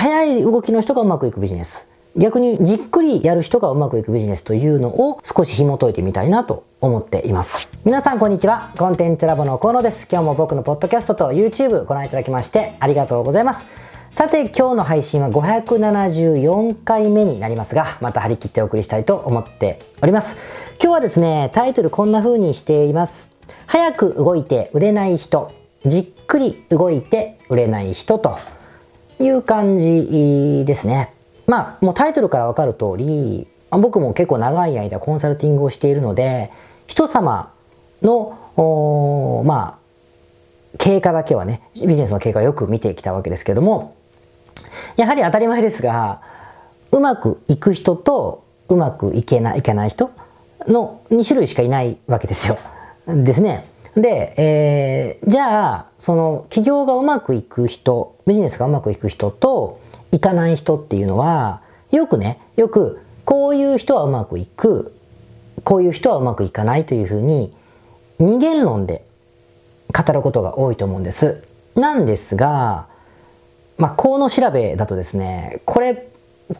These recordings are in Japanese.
早い動きの人がうまくいくビジネス。逆にじっくりやる人がうまくいくビジネスというのを少し紐解いてみたいなと思っています。皆さんこんにちは。コンテンツラボの河野です。今日も僕のポッドキャストと YouTube ご覧いただきましてありがとうございます。さて今日の配信は574回目になりますが、また張り切ってお送りしたいと思っております。今日はですね、タイトルこんな風にしています。早く動いて売れない人、じっくり動いて売れない人という感じですね。まあ、もうタイトルからわかる通り、僕も結構長い間コンサルティングをしているので、人様の、まあ、経過だけはね、ビジネスの経過をよく見てきたわけですけども、やはり当たり前ですが、うまくいく人とうまくいけない、いけない人の2種類しかいないわけですよ。ですね。で、えー、じゃあ、その企業がうまくいく人、ビジネスがうまくいく人といかない人っていうのは、よくね、よくこういう人はうまくいく、こういう人はうまくいかないというふうに二元論で語ることが多いと思うんです。なんですが、まあ、この調べだとですね、これ、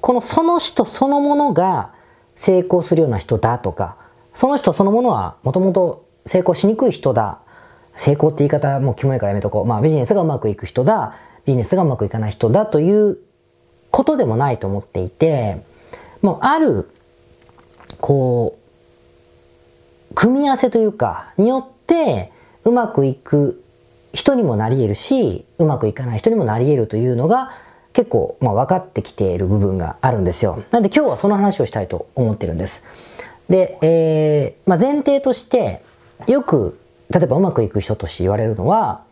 このその人そのものが成功するような人だとか、その人そのものはもともと成功しにくい人だ。成功って言い方もキモいからやめとこう。まあビジネスがうまくいく人だ。ビジネスがうまくいかない人だということでもないと思っていて、もうある、こう、組み合わせというか、によってうまくいく人にもなり得るし、うまくいかない人にもなり得るというのが結構、まあ、分かってきている部分があるんですよ。なんで今日はその話をしたいと思ってるんです。で、えー、まあ、前提として、よく、例えばうまくいく人として言われるのは、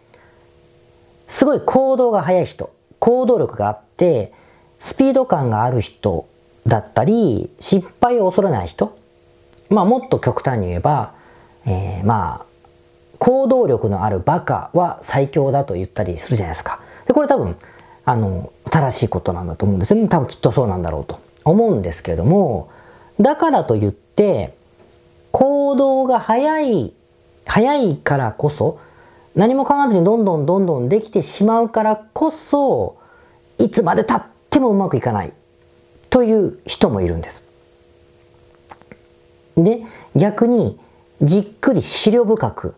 すごい行動が速い人、行動力があって、スピード感がある人だったり、失敗を恐れない人。まあもっと極端に言えば、えー、まあ、行動力のあるバカは最強だと言ったりするじゃないですか。で、これ多分、あの、正しいことなんだと思うんですよね。多分きっとそうなんだろうと思うんですけれども、だからといって、行動が速い早いからこそ、何も考えずにどんどんどんどんできてしまうからこそ、いつまで経ってもうまくいかないという人もいるんです。で、逆にじっくり資料深く、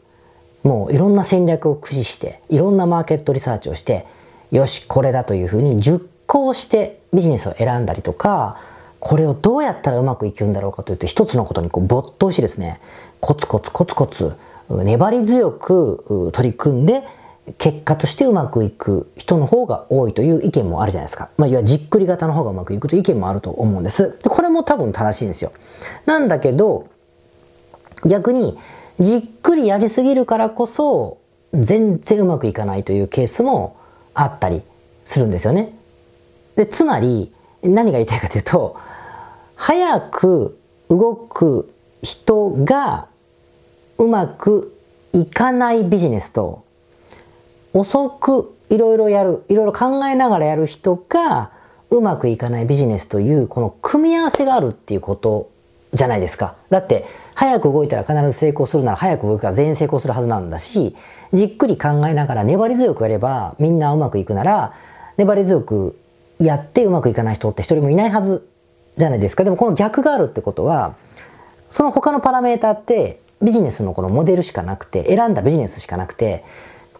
もういろんな戦略を駆使して、いろんなマーケットリサーチをして、よし、これだというふうに熟考してビジネスを選んだりとか、これをどうやったらうまくいくんだろうかというと、一つのことにこう没頭しですね、コツコツコツコツ粘り強く取り組んで結果としてうまくいく人の方が多いという意見もあるじゃないですか。まあ、いわゆるじっくり型の方がうまくいくという意見もあると思うんです。これも多分正しいんですよ。なんだけど、逆にじっくりやりすぎるからこそ全然うまくいかないというケースもあったりするんですよね。で、つまり何が言いたいかというと、早く動く人がうまくいかないビジネスと遅くいろいろやるいろいろ考えながらやる人がうまくいかないビジネスというこの組み合わせがあるっていうことじゃないですか。だって早く動いたら必ず成功するなら早く動くから全員成功するはずなんだしじっくり考えながら粘り強くやればみんなうまくいくなら粘り強くやってうまくいかない人って一人もいないはずじゃないですか。でもこの逆があるってことはその他のパラメータってビジネスのこのモデルしかなくて、選んだビジネスしかなくて、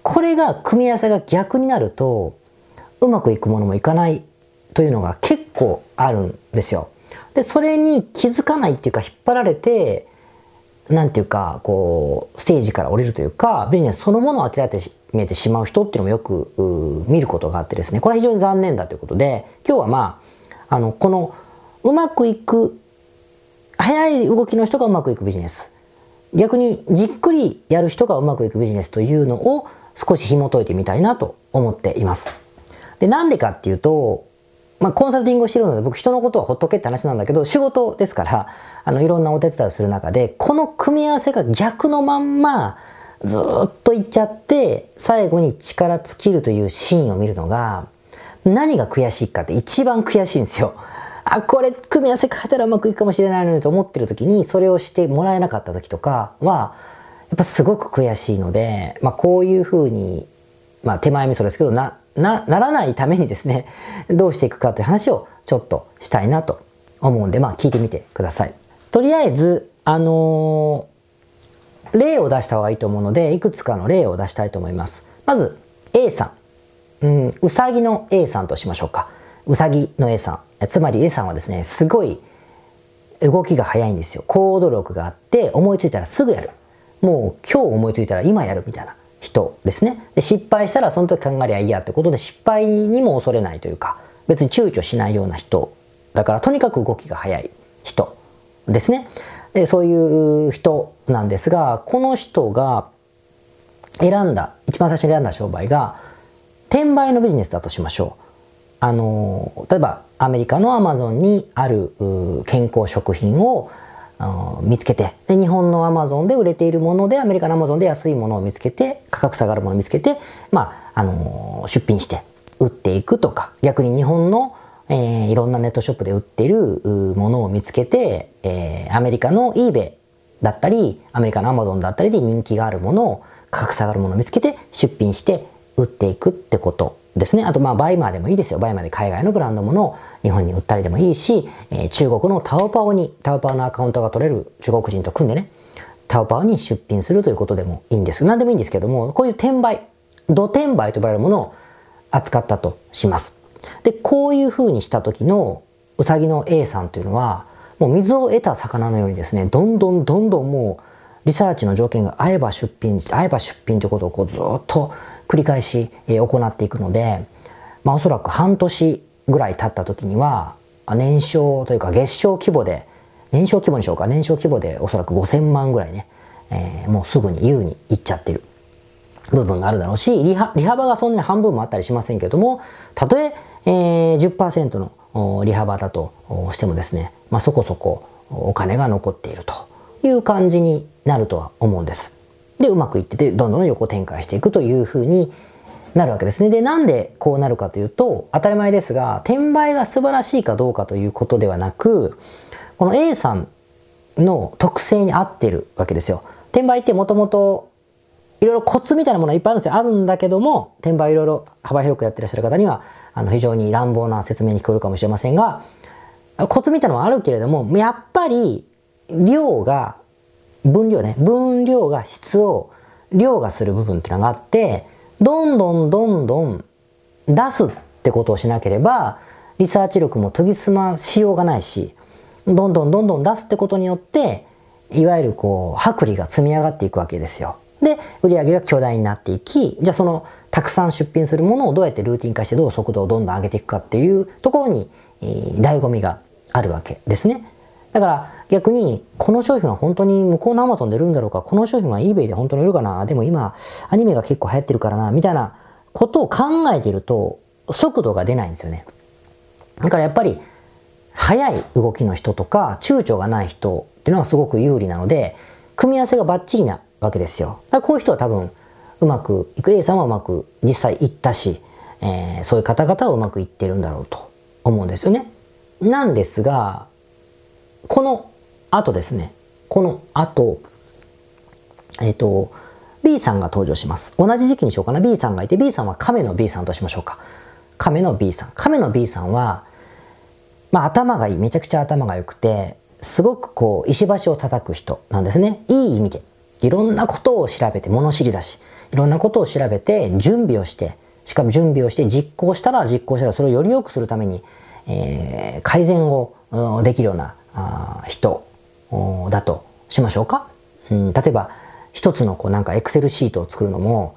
これが組み合わせが逆になると、うまくいくものもいかないというのが結構あるんですよ。で、それに気づかないっていうか、引っ張られて、なんていうか、こう、ステージから降りるというか、ビジネスそのものを諦めてしまう人っていうのもよく見ることがあってですね、これは非常に残念だということで、今日はまあ、あの、この、うまくいく、早い動きの人がうまくいくビジネス。逆にじっくりやる人がうまくいくビジネスというのを少し紐解いてみたいなと思っています。で、なんでかっていうと、まあ、コンサルティングをしてるので僕人のことはほっとけって話なんだけど仕事ですからあのいろんなお手伝いをする中でこの組み合わせが逆のまんまずっといっちゃって最後に力尽きるというシーンを見るのが何が悔しいかって一番悔しいんですよ。あ、これ組み合わせ変えたらうまくいくかもしれないのにと思ってる時に、それをしてもらえなかった時とかは、やっぱすごく悔しいので、まあこういうふうに、まあ手前味噌ですけど、な、な、ならないためにですね、どうしていくかという話をちょっとしたいなと思うんで、まあ聞いてみてください。とりあえず、あのー、例を出した方がいいと思うので、いくつかの例を出したいと思います。まず、A さん。うん、うさぎの A さんとしましょうか。うさぎの A さん。つまり A さんはですね、すごい動きが早いんですよ。行動力があって、思いついたらすぐやる。もう今日思いついたら今やるみたいな人ですね。で失敗したらその時考えりゃいいやってことで失敗にも恐れないというか、別に躊躇しないような人。だからとにかく動きが早い人ですね。でそういう人なんですが、この人が選んだ、一番最初に選んだ商売が、転売のビジネスだとしましょう。あの、例えばアメリカのアマゾンにある健康食品を見つけてで日本のアマゾンで売れているものでアメリカのアマゾンで安いものを見つけて価格下がるものを見つけて、まあ、あの出品して売っていくとか逆に日本の、えー、いろんなネットショップで売っているものを見つけて、えー、アメリカの eBay だったりアメリカのアマゾンだったりで人気があるものを価格下がるものを見つけて出品して売っていくってこと。ですね。あとまあ BUYMA でもいいですよ。 BUYMA で海外のブランドものを日本に売ったりでもいいし、えー、中国のタオバオに、タオバオのアカウントが取れる中国人と組んでね、タオバオに出品するということでもいいんです。何でもいいんですけども、こういう転売、ド転売と呼ばれるものを扱ったとします。で、こういう風にした時のうさぎの A さんというのは、もう水を得た魚のようにですね、どんどんどんどんもうリサーチの条件が合えば出品、合えば出品ということをこうずっと繰り返し行っていくので、まあ、おそらく半年ぐらい経った時には年商というか月商規模で年商規模にしようか年商規模でおそらく5000万ぐらいね、えー、もうすぐに優にいっちゃってる部分があるだろうし利幅がそんなに半分もあったりしませんけどもたとええー、10%の利幅だとしてもですね、まあ、そこそこお金が残っているという感じになるとは思うんです。で、うまくいってて、どんどん横展開していくというふうになるわけですね。で、なんでこうなるかというと、当たり前ですが、転売が素晴らしいかどうかということではなく、この A さんの特性に合ってるわけですよ。転売ってもともといろいろコツみたいなものはいっぱいあるんですよ。あるんだけども、転売いろいろ幅広くやってらっしゃる方には、あの非常に乱暴な説明に聞こえるかもしれませんが、コツみたいなのはあるけれども、やっぱり量が分量ね、分量が質を量がする部分っていうのがあって、どんどんどんどん出すってことをしなければ、リサーチ力も研ぎ澄ましようがないし、どんどんどんどん出すってことによって、いわゆるこう、薄利が積み上がっていくわけですよ。で、売上が巨大になっていき、じゃあその、たくさん出品するものをどうやってルーティン化してどう速度をどんどん上げていくかっていうところに、えー、醍醐味があるわけですね。だから逆にこの商品は本当に向こうの Amazon で売るんだろうかこの商品は eBay で本当に売るかなでも今アニメが結構流行ってるからなみたいなことを考えていると速度が出ないんですよね。だからやっぱり速い動きの人とか躊躇がない人っていうのはすごく有利なので組み合わせがバッチリなわけですよ。だからこういう人は多分うまくいく A さんはうまく実際いったし、えー、そういう方々はうまくいってるんだろうと思うんですよね。なんですがこの後ですね、この後、えっ、ー、と、B さんが登場します。同じ時期にしようかな。B さんがいて、B さんは亀の B さんとしましょうか。亀の B さん。亀の B さんは、まあ頭がいい。めちゃくちゃ頭が良くて、すごくこう、石橋を叩く人なんですね。いい意味で。いろんなことを調べて、物知りだし、いろんなことを調べて、準備をして、しかも準備をして実行したら実行したらそれをより良くするために、えー、改善をできるような人だとしましょうか？うん、例えば一つのこうなんかエクセルシートを作るのも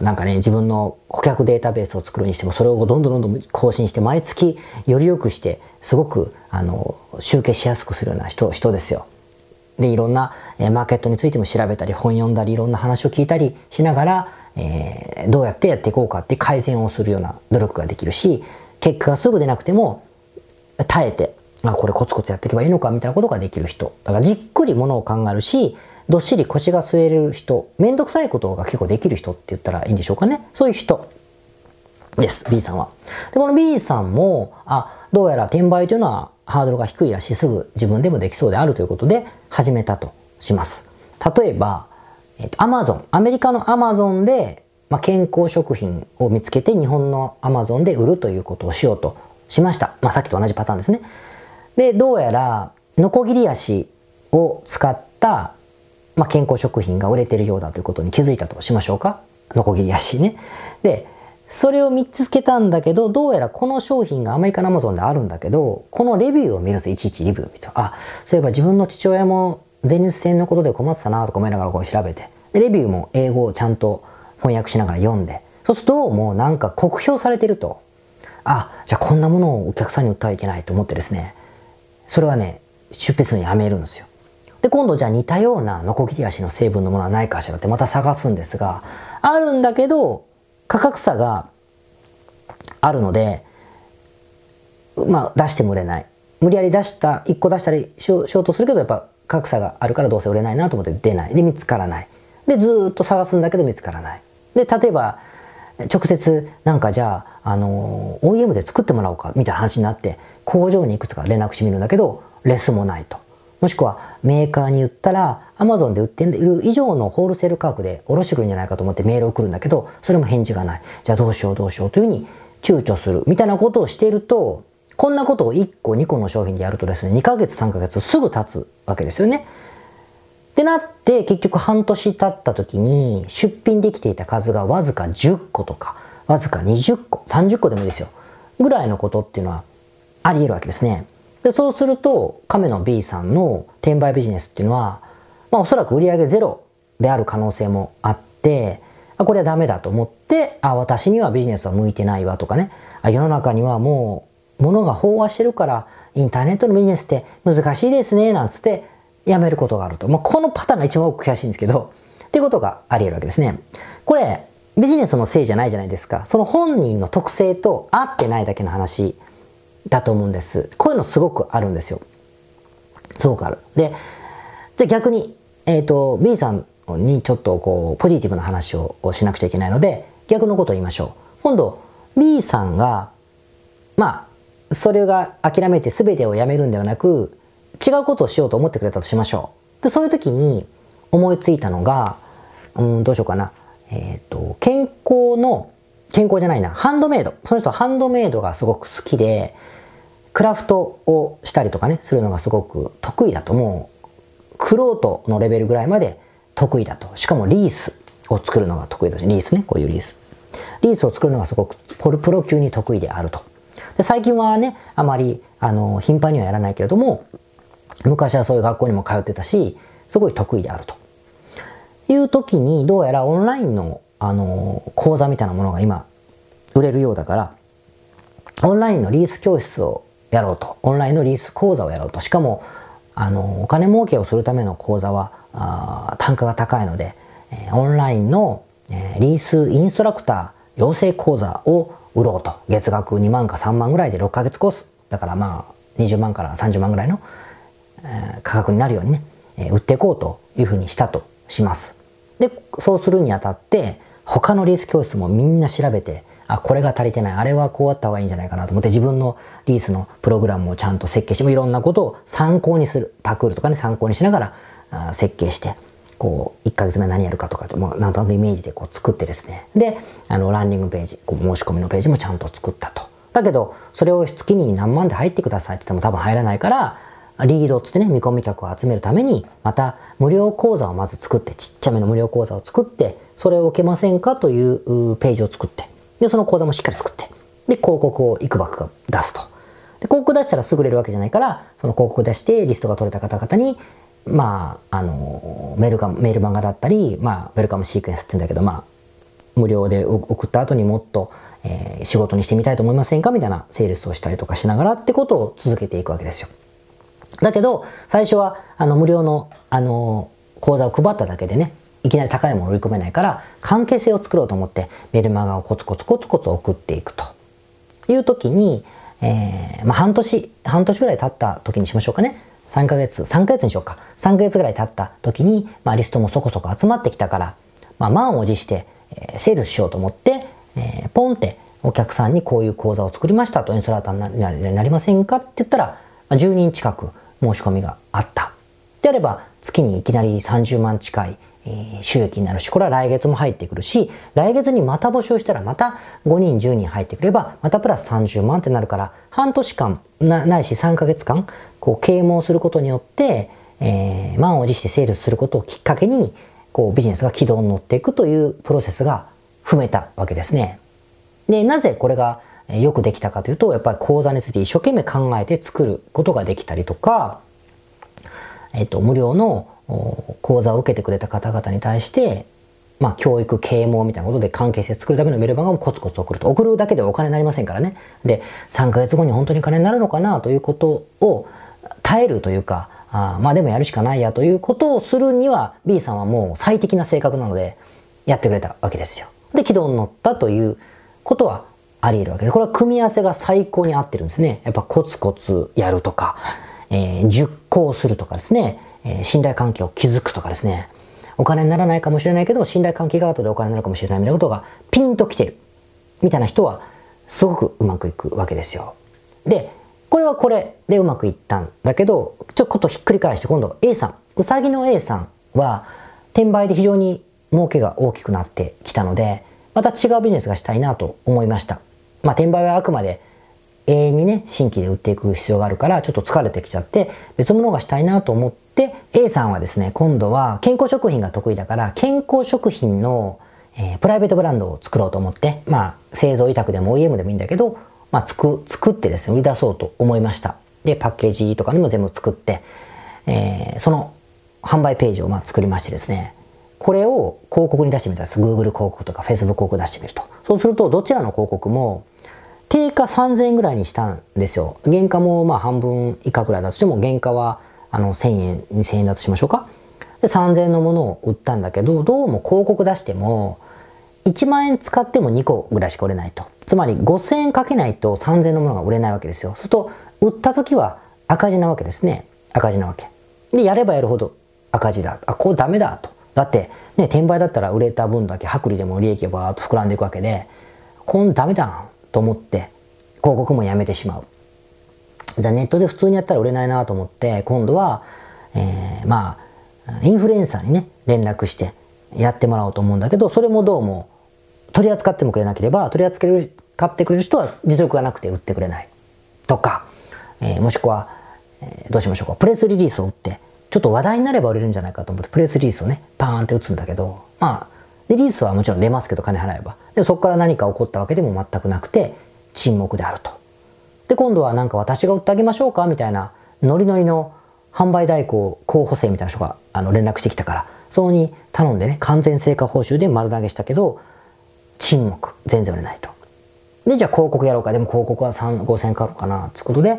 なんかね自分の顧客データベースを作るにしてもそれをどんどんどんどん更新して毎月より良くしてすごくあの集計しやすくするような人人ですよ。でいろんなえマーケットについても調べたり本読んだりいろんな話を聞いたりしながら、えー、どうやってやっていこうかって改善をするような努力ができるし結果がすぐ出なくても耐えてあ、これコツコツやっていけばいいのかみたいなことができる人。だからじっくりものを考えるし、どっしり腰が据えれる人、めんどくさいことが結構できる人って言ったらいいんでしょうかね。そういう人です、B さんは。で、この B さんも、あ、どうやら転売というのはハードルが低いらし、すぐ自分でもできそうであるということで始めたとします。例えば、えっ、と、Amazon、アメリカの Amazon で、まあ、健康食品を見つけて日本のアマゾンで売るということをしようとしました。まあ、さっきと同じパターンですね。で、どうやら、ノコギリ足を使った、まあ、健康食品が売れてるようだということに気づいたとしましょうか？ノコギリ足ね。で、それを見つけたんだけど、どうやらこの商品がアメリカのアマゾンであるんだけど、このレビューを見るんですよ。いちいちレビューを見て。あ、そういえば自分の父親も前立腺のことで困ってたなとか思いながらこう調べて。レビューも英語をちゃんと翻訳しながら読んで。そうするとどうもなんか酷評されてると。あ、じゃあこんなものをお客さんに売ってはいけないと思ってですね。それはね、出費するにやめるんですよ。で、今度じゃあ似たようなノコギリ足の成分のものはないかしらってまた探すんですが、あるんだけど、価格差があるので、まあ出しても売れない。無理やり出した、1個出したりしようとするけど、やっぱ価格差があるからどうせ売れないなと思って出ない。で、見つからない。で、ずっと探すんだけど見つからない。で、例えば、直接なんかじゃあ、あの、OEM で作ってもらおうかみたいな話になって、工場にいくつか連絡してみるんだけど、レスもないと。もしくはメーカーに言ったら Amazon で売っている以上のホールセール価格で卸してくるんじゃないかと思ってメールを送るんだけど、それも返事がない。じゃあどうしようどうしようというふうに躊躇するみたいなことをしていると、こんなことを1個2個の商品でやるとですね、2ヶ月3ヶ月すぐ経つわけですよね。ってなって結局半年経った時に出品できていた数がわずか10個とか、わずか20個、30個でもいいですよ。ぐらいのことっていうのはあり得るわけですね。で、そうすると、亀の B さんの転売ビジネスっていうのは、まあおそらく売上ゼロである可能性もあって、あ、これはダメだと思って、あ、私にはビジネスは向いてないわとかね、あ、世の中にはもう物が飽和してるから、インターネットのビジネスって難しいですね、なんつってやめることがあると。まあ、このパターンが一番多く悔しいんですけど、っていうことがあり得るわけですね。これ、ビジネスのせいじゃないじゃないですか。その本人の特性と合ってないだけの話だと思うんです。こういうのすごくあるんですよ。すごくある。で、じゃあ逆に、えっ、ー、と、B さんにちょっとこう、ポジティブな話をしなくちゃいけないので、逆のことを言いましょう。今度、B さんが、まあ、それが諦めて全てをやめるんではなく、違うことをしようと思ってくれたとしましょう。で、そういう時に思いついたのが、うん、どうしようかな。えっ、ー、と、健康の、健康じゃないな、ハンドメイド。その人はハンドメイドがすごく好きで、クラフトをしたりとかね、するのがすごく得意だと。もう、クロートのレベルぐらいまで得意だと。しかもリースを作るのが得意だし、リースね、こういうリース。リースを作るのがすごくポルプロ級に得意であると。で最近はね、あまり、あの、頻繁にはやらないけれども、昔はそういう学校にも通ってたし、すごい得意であると。いう時に、どうやらオンラインの、あの、講座みたいなものが今、売れるようだから、オンラインのリース教室をやろうと。オンラインのリース講座をやろうと。しかも、あの、お金儲けをするための講座は、あ単価が高いので、えー、オンラインの、えー、リースインストラクター養成講座を売ろうと。月額2万か3万ぐらいで6ヶ月コース。だからまあ、20万から30万ぐらいの、えー、価格になるようにね、え売っていこうというふうにしたとします。で、そうするにあたって、他のリース教室もみんな調べて、あ、これが足りてない。あれはこうあった方がいいんじゃないかなと思って自分のリースのプログラムをちゃんと設計していろんなことを参考にする。パクールとかね、参考にしながらあ設計して、こう、1ヶ月目何やるかとか、もうなんとなくイメージでこう作ってですね。で、あの、ランディングページ、こう申し込みのページもちゃんと作ったと。だけど、それを月に何万で入ってくださいって言っても多分入らないから、リードっつってね、見込み客を集めるために、また無料講座をまず作って、ちっちゃめの無料講座を作って、それを受けませんかというページを作って、で、その講座もしっかり作って、で、広告をいくばく出すと。で、広告出したらすぐ売れるわけじゃないから、その広告出してリストが取れた方々に、まあ、あの、メールが、メール漫画だったり、まあ、ウェルカムシークエンスって言うんだけど、まあ、無料で送った後にもっと、えー、仕事にしてみたいと思いませんかみたいなセールスをしたりとかしながらってことを続けていくわけですよ。だけど、最初は、あの、無料の、あの、講座を配っただけでね、いきなり高いものを売り込めないから、関係性を作ろうと思って、メルマガをコツコツコツコツ送っていくと。いう時に、えー、まあ、半年、半年ぐらい経った時にしましょうかね。3ヶ月、3ヶ月にしようか。3ヶ月ぐらい経った時に、まあ、リストもそこそこ集まってきたから、まあ、満を持して、えー、セールしようと思って、えー、ポンってお客さんにこういう講座を作りましたと、インストラーターになりませんかって言ったら、ま、10人近く申し込みがあった。であれば、月にいきなり30万近いえ収益になるし、これは来月も入ってくるし、来月にまた募集したらまた5人、10人入ってくれば、またプラス30万ってなるから、半年間、ないし3ヶ月間、こう、啓蒙することによって、えー、満を持してセールスすることをきっかけに、こう、ビジネスが軌道に乗っていくというプロセスが踏めたわけですね。で、なぜこれがよくできたかというと、やっぱり講座について一生懸命考えて作ることができたりとか、えっと、無料の講座を受けてくれた方々に対して、まあ、教育、啓蒙みたいなことで関係性作るためのメルマガをコツコツ送ると。送るだけではお金になりませんからね。で、3ヶ月後に本当に金になるのかなということを耐えるというか、あまあでもやるしかないやということをするには B さんはもう最適な性格なのでやってくれたわけですよ。で、軌道に乗ったということはあり得るわけで、これは組み合わせが最高に合ってるんですね。やっぱコツコツやるとか、えー、熟考するとかですね、えー、信頼関係を築くとかですね、お金にならないかもしれないけど、信頼関係が後でお金になるかもしれないみたいなことがピンと来てる。みたいな人は、すごくうまくいくわけですよ。で、これはこれでうまくいったんだけど、ちょっとひっくり返して今度 A さん、うさぎの A さんは、転売で非常に儲けが大きくなってきたので、また違うビジネスがしたいなと思いました。まあ、転売はあくまで永遠にね、新規で売っていく必要があるから、ちょっと疲れてきちゃって、別物がしたいなと思って、A さんはですね、今度は健康食品が得意だから、健康食品の、えー、プライベートブランドを作ろうと思って、まあ、製造委託でも OEM でもいいんだけど、まあ、つく、作ってですね、売り出そうと思いました。で、パッケージとかにも全部作って、えー、その販売ページをまあ作りましてですね、これを広告に出してみたんです。Google 広告とか Facebook 広告出してみると。そうすると、どちらの広告も、定価3000円ぐらいにしたんですよ。原価もまあ半分以下ぐらいだとしても、原価はあの1000円、2000円だとしましょうか。で、3000円のものを売ったんだけど、どうも広告出しても、1万円使っても2個ぐらいしか売れないと。つまり5000円かけないと3000円のものが売れないわけですよ。すると、売った時は赤字なわけですね。赤字なわけ。で、やればやるほど赤字だ。あ、こうダメだと。だって、ね、転売だったら売れた分だけ薄利でも利益がバーッと膨らんでいくわけで、こんダメだと思って広告もやめてしまう。じゃあネットで普通にやったら売れないなと思って今度は、えー、まあインフルエンサーにね連絡してやってもらおうと思うんだけどそれもどうも取り扱ってもくれなければ取り扱ってくれる人は実力がなくて売ってくれない。とか、えー、もしくは、えー、どうしましょうか。プレスリリースを打ってちょっと話題になれば売れるんじゃないかと思ってプレスリリースをねパーンって打つんだけどまあリリースはもちろん出ますけど金払えば。でそこから何か起こったわけでも全くなくて沈黙であると。で、今度はなんか私が売ってあげましょうかみたいなノリノリの販売代行候補生みたいな人があの連絡してきたから、そこに頼んでね、完全成果報酬で丸投げしたけど、沈黙。全然売れないと。で、じゃあ広告やろうか。でも広告は3、5000円かかるかな。つうことで、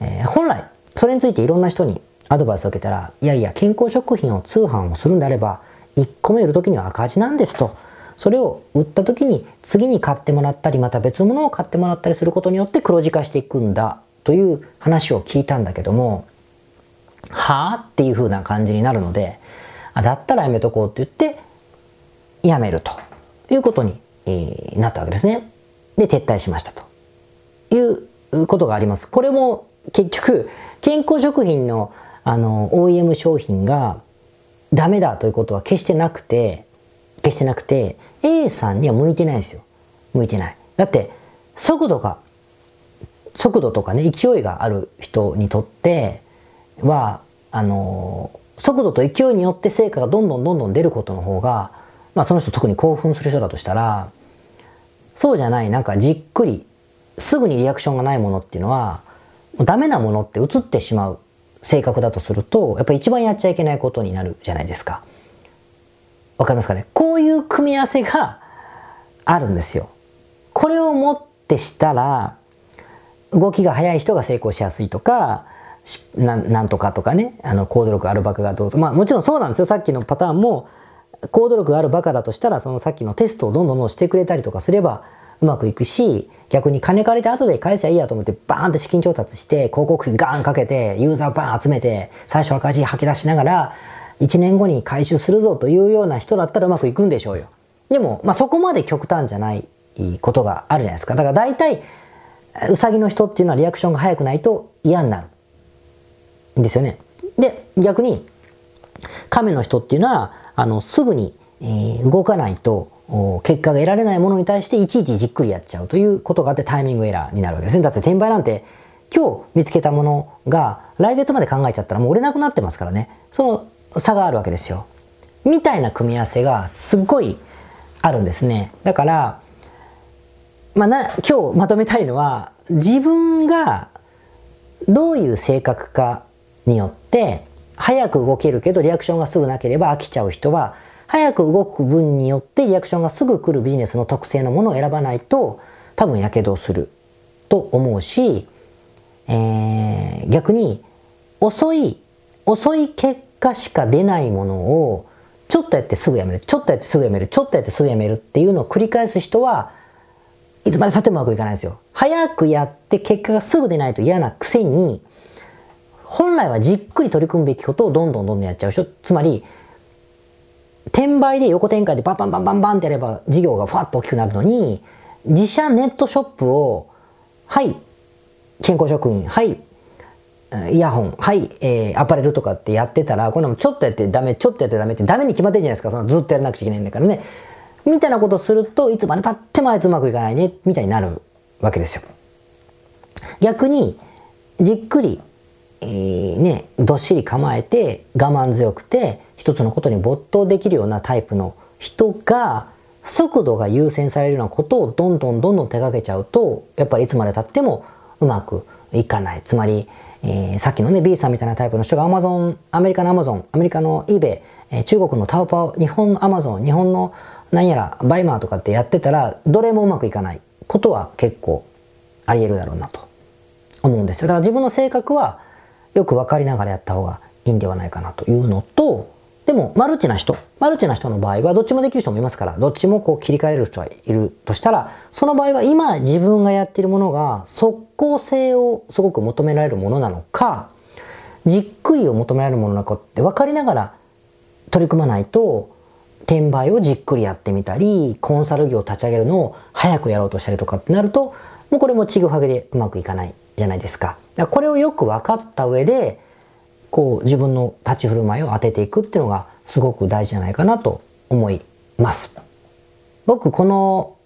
えー、本来、それについていろんな人にアドバイスを受けたら、いやいや、健康食品を通販をするんであれば、1個目売るときには赤字なんですと。それを売った時に次に買ってもらったりまた別のものを買ってもらったりすることによって黒字化していくんだという話を聞いたんだけどもはあっていう風な感じになるのであだったらやめとこうって言ってやめるということに、なったわけですね。で撤退しましたということがあります。これも結局健康食品のあの OEM 商品がダメだということは決してなくて決してなくて A さんには向いてないですよ。向いてない。だって、速度が、速度とかね、勢いがある人にとっては、あの、速度と勢いによって成果がどんどんどんどん出ることの方が、まあその人特に興奮する人だとしたら、そうじゃない、なんかじっくり、すぐにリアクションがないものっていうのは、ダメなものって映ってしまう性格だとすると、やっぱり一番やっちゃいけないことになるじゃないですか。わかりますかね？こういう組み合わせがあるんですよ。これをもってしたら、動きが速い人が成功しやすいとか、ななんとかとかね、あの、行動力あるバカがどうと。まあもちろんそうなんですよ。さっきのパターンも、行動力があるバカだとしたら、そのさっきのテストをどんどんどんしてくれたりとかすればうまくいくし、逆に金借りて後で返しゃいいやと思ってバーンって資金調達して、広告費ガーンかけて、ユーザーバーン集めて、最初赤字吐き出しながら、1年後に回収するぞというような人だったらうまくいくんでしょうよ。でも、まあ、そこまで極端じゃないことがあるじゃないですか。だから大体、うさぎの人っていうのはリアクションが早くないと嫌になる。んですよね。で、逆に、亀の人っていうのは、あのすぐに、えー、動かないと結果が得られないものに対していちいちじっくりやっちゃうということがあってタイミングエラーになるわけですね。だって転売なんて今日見つけたものが来月まで考えちゃったらもう売れなくなってますからね。その差があるわけですよ。みたいな組み合わせがすっごいあるんですね。だから、まあな、今日まとめたいのは自分がどういう性格かによって早く動けるけどリアクションがすぐなければ飽きちゃう人は早く動く分によってリアクションがすぐ来るビジネスの特性のものを選ばないと多分やけどすると思うし、えー、逆に遅い遅い結果しか出ないものをちょっとやってすぐやめる。ちょっとやってすぐやめる。ちょっとやってすぐやめるっていうのを繰り返す人はいつまで経ってもうまくいかないんですよ。早くやって結果がすぐ出ないと嫌なくせに本来はじっくり取り組むべきことをどんどんどんどんやっちゃう人。つまり転売で横展開でバンバンバンバンバンってやれば事業がふわっと大きくなるのに自社ネットショップをはい健康食品はいイヤホンはい、えー、アパレルとかってやってたらこんなもちょっとやってダメちょっとやってダメってダメに決まってるじゃないですか。そのずっとやらなくちゃいけないんだからね。みたいなことするといつまでたってもあいつうまくいかないねみたいになるわけですよ。逆にじっくりえー、ね、どっしり構えて我慢強くて一つのことに没頭できるようなタイプの人が速度が優先されるようなことをどんどんどんどん手がけちゃうとやっぱりいつまでたってもうまくいかない。つまり、えー、さっきのね B さんみたいなタイプの人がアマゾンアメリカのアマゾンアメリカの eBay、えー、中国のタオバオ日本の Amazon 日本の何やら BUYMA とかってやってたらどれもうまくいかない。ことは結構ありえるだろうなと。思うんですよ。だから自分の性格はよく分かりながらやった方がいいんではないかなというのと、でも、マルチな人、マルチな人の場合は、どっちもできる人もいますから、どっちもこう切り替える人はいるとしたら、その場合は今自分がやっているものが即効性をすごく求められるものなのか、じっくりを求められるものなのかって分かりながら取り組まないと、転売をじっくりやってみたり、コンサル業を立ち上げるのを早くやろうとしたりとかってなると、もうこれもちぐはぐでうまくいかないじゃないですか。だからこれをよく分かった上で、こう自分の立ち振る舞いを当てていくっていうのがすごく大事じゃないかなと思います。僕この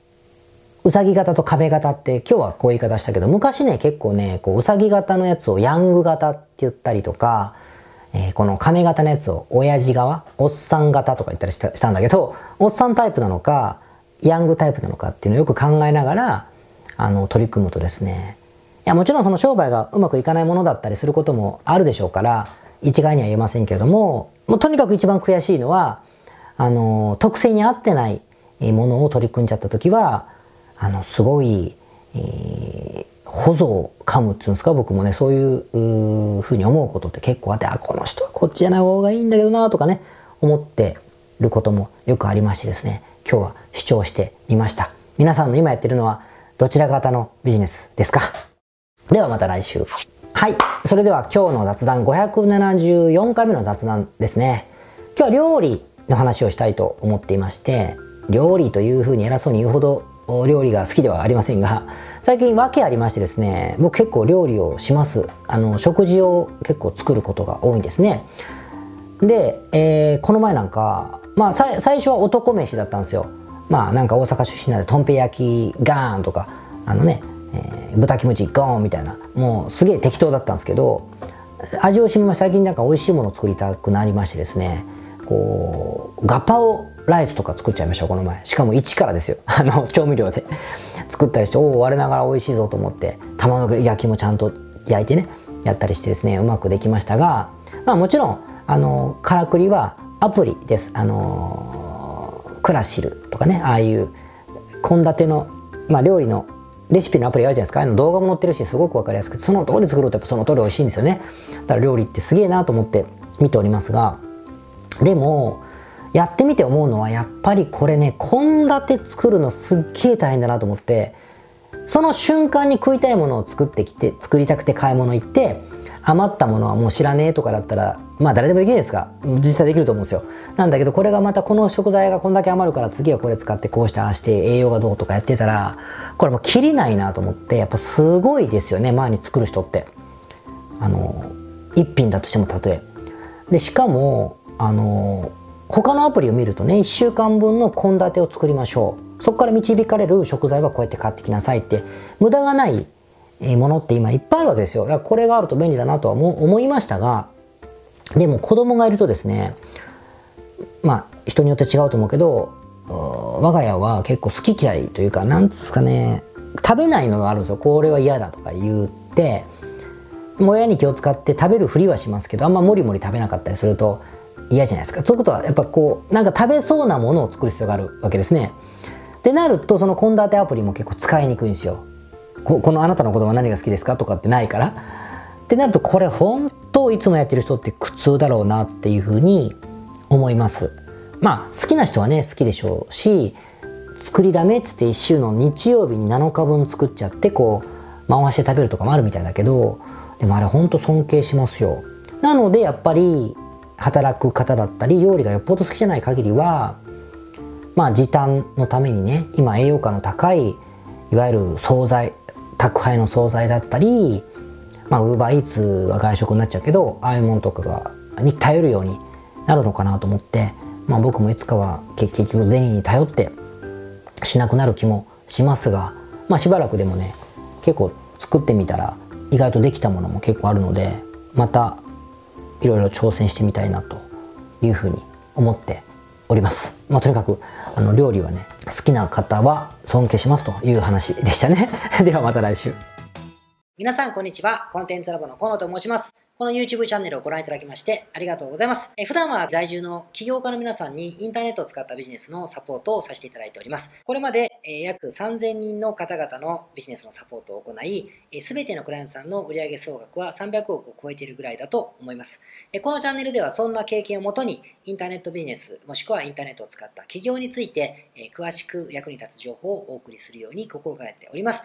うさぎ型と壁型って今日はこういう言い方したけど昔ね結構ねこううさぎ型のやつをヤング型って言ったりとか、えー、この亀型のやつを親父側おっさん型とか言ったりしたんだけどおっさんタイプなのかヤングタイプなのかっていうのをよく考えながらあの取り組むとですねやもちろんその商売がうまくいかないものだったりすることもあるでしょうから一概には言えませんけれどももうとにかく一番悔しいのはあの特性に合ってないものを取り組んじゃった時はあのすごい、えー、保存を噛むっていうんですか僕もねそういうふうに思うことって結構あってあこの人はこっちじゃない方がいいんだけどなとかね思ってることもよくありましてですね今日は主張してみました。皆さんの今やってるのはどちら型のビジネスですか？ではまた来週。はい。それでは今日の雑談574回目の雑談ですね。今日は料理の話をしたいと思っていまして、料理というふうに偉そうに言うほど料理が好きではありませんが、最近訳ありましてですね、僕結構料理をします。あの、食事を結構作ることが多いんですね。で、えー、この前なんか、まあ最初は男飯だったんですよ。まあなんか大阪出身なんでとんぺ焼きガーンとか、あのね、えー、豚キムチゴーンみたいな。もうすげえ適当だったんですけど味をしみま最近なんか美味しいものを作りたくなりましてですね。こうガパオライスとか作っちゃいましたこの前。しかも一からですよ。あの調味料で。作ったりしておお我ながら美味しいぞと思って。卵焼きもちゃんと焼いてね。やったりしてですね。うまくできましたがまあもちろんあのからくりはアプリです。あのクラシルとかね。ああいう献立の、まあ、料理のレシピのアプリあるじゃないですか。あの動画も載ってるしすごく分かりやすくてその通り作るとやっぱその通り美味しいんですよね。だから料理ってすげえなと思って見ておりますがでもやってみて思うのはやっぱりこれね献立作るのすっげえ大変だなと思ってその瞬間に食いたいものを作ってきて作りたくて買い物行って余ったものはもう知らねえとかだったらまあ誰でもできないですか。実際できると思うんですよ。なんだけどこれがまたこの食材がこんだけ余るから次はこれ使ってこうしてああして栄養がどうとかやってたらこれもう切りないなと思ってやっぱすごいですよね。前に作る人って。あの一品だとしても例え。でしかもあの他のアプリを見るとね1週間分の献立を作りましょう。そこから導かれる食材はこうやって買ってきなさいって無駄がないものって今いっぱいあるわけですよ。だからこれがあると便利だなとは思いましたがでも子供がいるとですねまあ人によって違うと思うけど我が家は結構好き嫌いというかなんですかね食べないのがあるんですよ。これは嫌だとか言って親に気を使って食べるふりはしますけどあんまもりもり食べなかったりすると嫌じゃないですか。そういうことはやっぱこうなんか食べそうなものを作る必要があるわけですね。ってなるとその献立アプリも結構使いにくいんですよ。ここのあなたの子供は何が好きですかとかってないから。ってなるとこれ本当いつもやってる人って苦痛だろうなっていうふうに思います。まあ好きな人はね好きでしょうし作りだめっつって1週の日曜日に7日分作っちゃってこう回して食べるとかもあるみたいだけどでもあれほんと尊敬しますよ。なのでやっぱり働く方だったり料理がよっぽど好きじゃない限りはまあ時短のためにね今栄養価の高いいわゆる惣菜宅配の惣菜だったりまあウーバーイーツは外食になっちゃうけどああいうものとかがに頼るようになるのかなと思って、まあ、僕もいつかは結局銭に頼ってしなくなる気もしますが、まあ、しばらくでもね結構作ってみたら意外とできたものも結構あるのでまたいろいろ挑戦してみたいなというふうに思っております。まあ、とにかくあの料理はね好きな方は尊敬しますという話でしたね。ではまた来週。皆さんこんにちは。コンテンツラボの河野と申します。この YouTube チャンネルをご覧いただきましてありがとうございます。え普段は在住の起業家の皆さんにインターネットを使ったビジネスのサポートをさせていただいております。これまで、え約3000人の方々のビジネスのサポートを行い、すべてのクライアントさんの売上総額は300億を超えているぐらいだと思います。えこのチャンネルではそんな経験をもとにインターネットビジネスもしくはインターネットを使った企業についてえ詳しく役に立つ情報をお送りするように心がけております。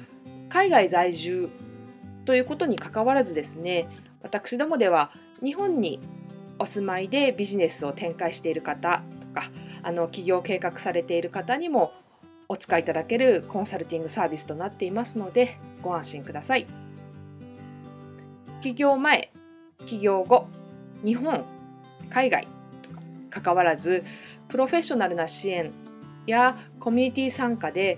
海外在住ということにかかわらずですね私どもでは日本にお住まいでビジネスを展開している方とかあの起業計画されている方にもお使いいただけるコンサルティングサービスとなっていますのでご安心ください。起業前、起業後、日本、海外とか関わらずプロフェッショナルな支援やコミュニティ参加で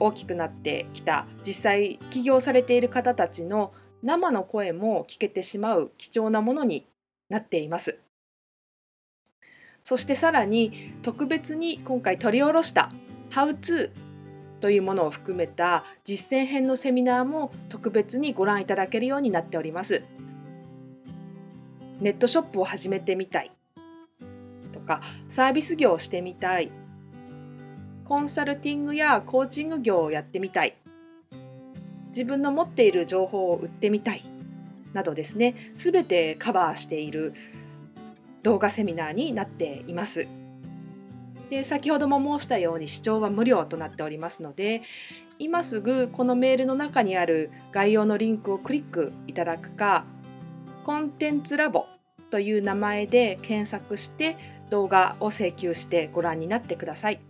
大きくなってきた実際起業されている方たちの生の声も聞けてしまう貴重なものになっています。そしてさらに特別に今回取り下ろした「How to」というものを含めた実践編のセミナーも特別にご覧いただけるようになっております。ネットショップを始めてみたいとかサービス業をしてみたいコンサルティングやコーチング業をやってみたい自分の持っている情報を売ってみたいなどですね全てカバーしている動画セミナーになっています。で先ほども申したように視聴は無料となっておりますので今すぐこのメールの中にある概要のリンクをクリックいただくかコンテンツラボという名前で検索して動画を請求してご覧になってください。